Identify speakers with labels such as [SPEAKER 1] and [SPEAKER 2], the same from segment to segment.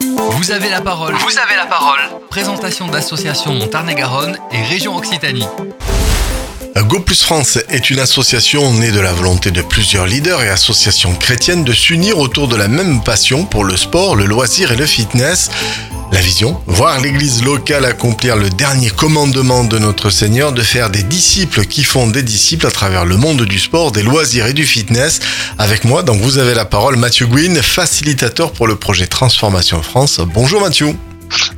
[SPEAKER 1] Vous avez la parole. Vous avez la parole. Présentation d'association Montarné-Garonne et région Occitanie.
[SPEAKER 2] Go Plus France est une association née de la volonté de plusieurs leaders et associations chrétiennes de s'unir autour de la même passion pour le sport, le loisir et le fitness. La vision, voir l'église locale accomplir le dernier commandement de notre Seigneur, de faire des disciples qui font des disciples à travers le monde du sport, des loisirs et du fitness. Avec moi, donc vous avez la parole, Mathieu Guin, facilitateur pour le projet Transformation France. Bonjour Mathieu.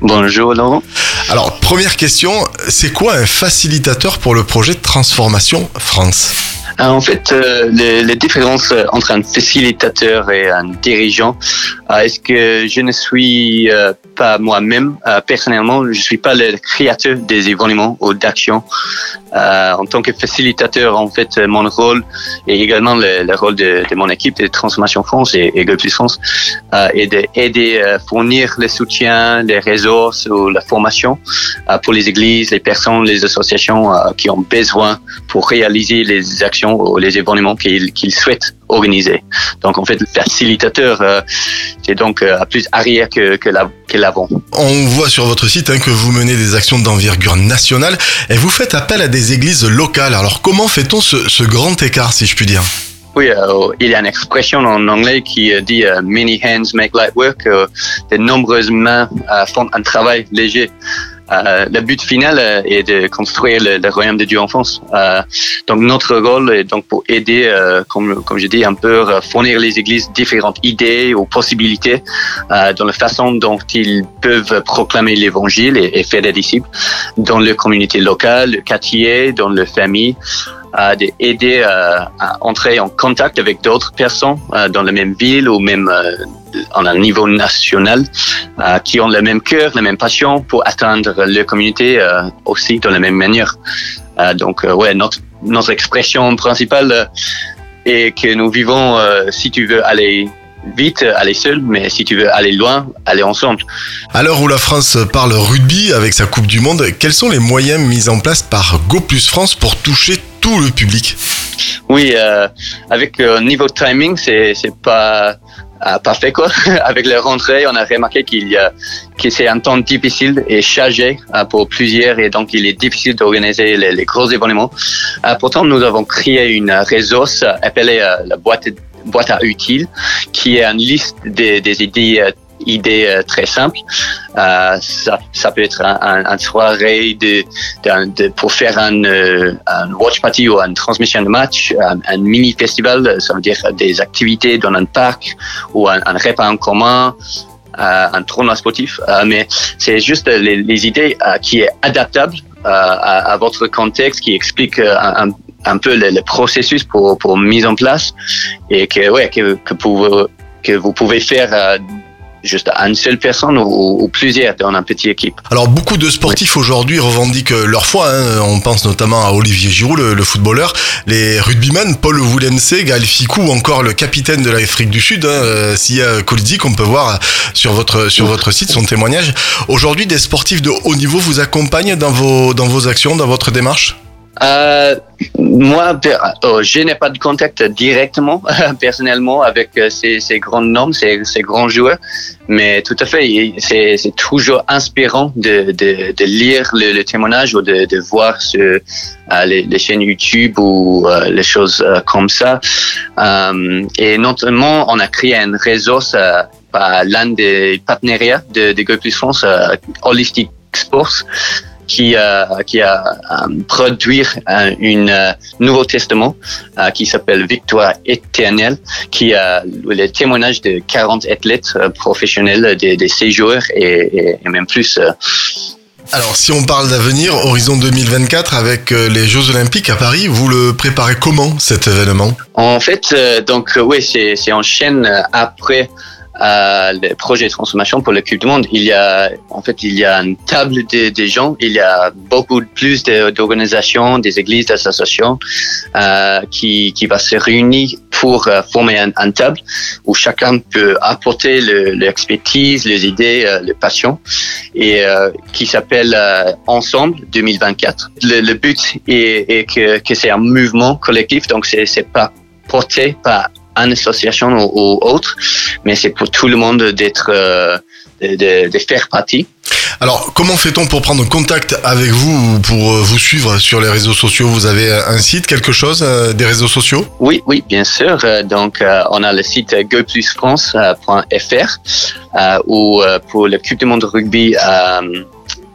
[SPEAKER 3] Bonjour Laurent.
[SPEAKER 2] Alors, première question, c'est quoi un facilitateur pour le projet Transformation France?
[SPEAKER 3] En fait, euh, les, différences entre un facilitateur et un dirigeant, euh, est-ce que je ne suis pas moi-même personnellement, je suis pas le créateur des événements ou d'actions. En tant que facilitateur, en fait, mon rôle et également le, rôle de, mon équipe de Transformation France et, et Plus France est d'aider à fournir le soutien, les ressources ou la formation pour les églises, les personnes, les associations qui ont besoin pour réaliser les actions ou les événements qu'ils souhaitent organiser. Donc en fait, le facilitateur, euh, c'est donc euh, à plus arrière que, que l'avant.
[SPEAKER 2] On voit sur votre site hein, que vous menez des actions d'envergure nationale et vous faites appel à des églises locales. Alors comment fait-on ce, grand écart, si je puis dire?
[SPEAKER 3] Oui, euh, il y a une expression en anglais qui dit many hands make light work. de nombreuses mains font un travail léger. Euh, le but final euh, est de construire le, royaume de Dieu en France. Euh, donc notre rôle est donc pour aider, comme, comme je dis, un peu fournir les églises différentes idées ou possibilités dans la façon dont ils peuvent proclamer l'évangile et, et, faire des disciples dans les communautés locales, le quartier, dans les familles à aider à entrer en contact avec d'autres personnes dans la même ville ou même en un niveau national euh, qui ont le même cœur, la même passion pour atteindre leur communauté euh, aussi de la même manière. Euh, donc, ouais, notre, notre expression principale est que nous vivons, si tu veux aller vite, aller seul, mais si tu veux aller loin, aller ensemble.
[SPEAKER 2] À l'heure où la France parle rugby avec sa Coupe du Monde, quels sont les moyens mis en place par Go Plus France pour toucher tout le public
[SPEAKER 3] Oui, avec un niveau timing, c'est pas parfait quoi. Avec la rentrée, on a remarqué qu'il y a que c'est un temps difficile et chargé euh, pour plusieurs et donc il est difficile d'organiser les, gros événements. Euh, pourtant, nous avons créé une ressource appelée euh, la boîte boîte à outils, qui est une liste des, des idées idée euh, très simple. Euh, ça, peut être un, soirée de, pour faire un, euh, un, watch party ou une transmission de match, un, mini festival, ça veut dire des activités dans un parc ou un, repas en commun. Un tournoi sportif, mais c'est juste les, idées qui est adaptable à, votre contexte, qui explique un, peu le, processus pour, mise en place et que, ouais, que, que vous pouvez faire juste à une seule personne ou, plusieurs dans une petite équipe.
[SPEAKER 2] Alors beaucoup de sportifs aujourd'hui revendiquent leur foi. Hein. On pense notamment à Olivier Giroud, le, footballeur, les rugbymen, Paul Woulense, Gaël Ficou ou encore le capitaine de l'Afrique du Sud, hein, Sia Kolidzi, qu'on peut voir sur votre sur votre site, son témoignage. Aujourd'hui, des sportifs de haut niveau vous accompagnent dans vos dans vos actions, dans votre démarche?
[SPEAKER 3] Euh, moi, oh, je n'ai pas de contact directement, personnellement, avec euh, ces, ces grands noms, ces, grands joueurs, mais tout à fait, c'est toujours inspirant de, lire le, témoignage ou de, voir sur euh, les, les, chaînes YouTube ou les choses comme ça. et notamment, on a créé un réseau par l'un des partenariats de, de France, Holistic Sports qui, a qui a euh, produit un une, euh, Nouveau Testament euh, qui s'appelle Victoire éternelle, qui a les témoignages de 40 athlètes professionnels des, des séjours et, et, même plus.
[SPEAKER 2] Alors, si on parle d'avenir, horizon 2024 avec les Jeux Olympiques à Paris, vous le préparez comment cet événement?
[SPEAKER 3] En fait, donc oui, c'est en chaîne après euh, le projet de transformation pour le Coupe du Monde, il y a en fait il y a une table de, gens, il y a beaucoup plus d'organisations, des églises, d'associations euh, qui, qui va se réunir pour euh, former une un, table où chacun peut apporter l'expertise, les idées, euh, les passions et euh, qui s'appelle Ensemble 2024. Le, le but est, est que, que c'est un mouvement collectif, donc c'est pas porté par une association ou, autre, mais c'est pour tout le monde d'être euh, de, de faire partie.
[SPEAKER 2] Alors, comment fait-on pour prendre contact avec vous ou pour euh, vous suivre sur les réseaux sociaux? Vous avez un site, quelque chose, euh, des réseaux sociaux?
[SPEAKER 3] Oui, oui, bien sûr. Euh, Donc, euh, on a le site goplusfrance.fr ou euh, pour le Coupe du Monde de rugby euh,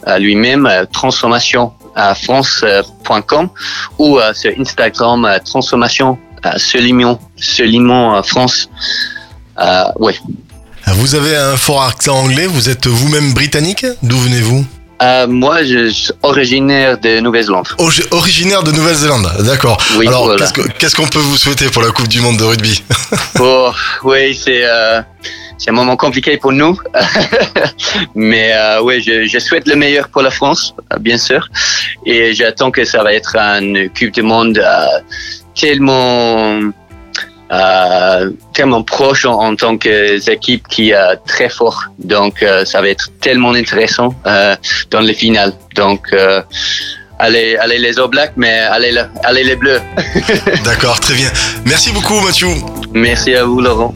[SPEAKER 3] à lui-même, transformation à france.com ou euh, sur Instagram, euh, transformation à Euh, France. Euh, ouais.
[SPEAKER 2] Vous avez un fort accent anglais, vous êtes vous-même britannique D'où venez-vous
[SPEAKER 3] Euh, moi, je suis originaire de Nouvelle-Zélande.
[SPEAKER 2] Orgi- Originaire de Nouvelle-Zélande, d'accord.
[SPEAKER 3] Oui,
[SPEAKER 2] Alors,
[SPEAKER 3] voilà.
[SPEAKER 2] qu'est-ce que- qu'est-ce qu'on peut vous souhaiter pour la Coupe du Monde de rugby
[SPEAKER 3] Oh, oui, c'est euh, c'est un moment compliqué pour nous, mais euh, oui, je, je souhaite le meilleur pour la France, bien sûr, et j'attends que ça va être une Coupe du Monde tellement euh, tellement proche en, en tant qu'équipe qui est très fort, donc euh, ça va être tellement intéressant euh, dans les finales. Donc euh, allez, allez les All Blacks, mais allez, le- allez les Bleus.
[SPEAKER 2] D'accord, très bien. Merci beaucoup Mathieu.
[SPEAKER 3] Merci à vous, Laurent.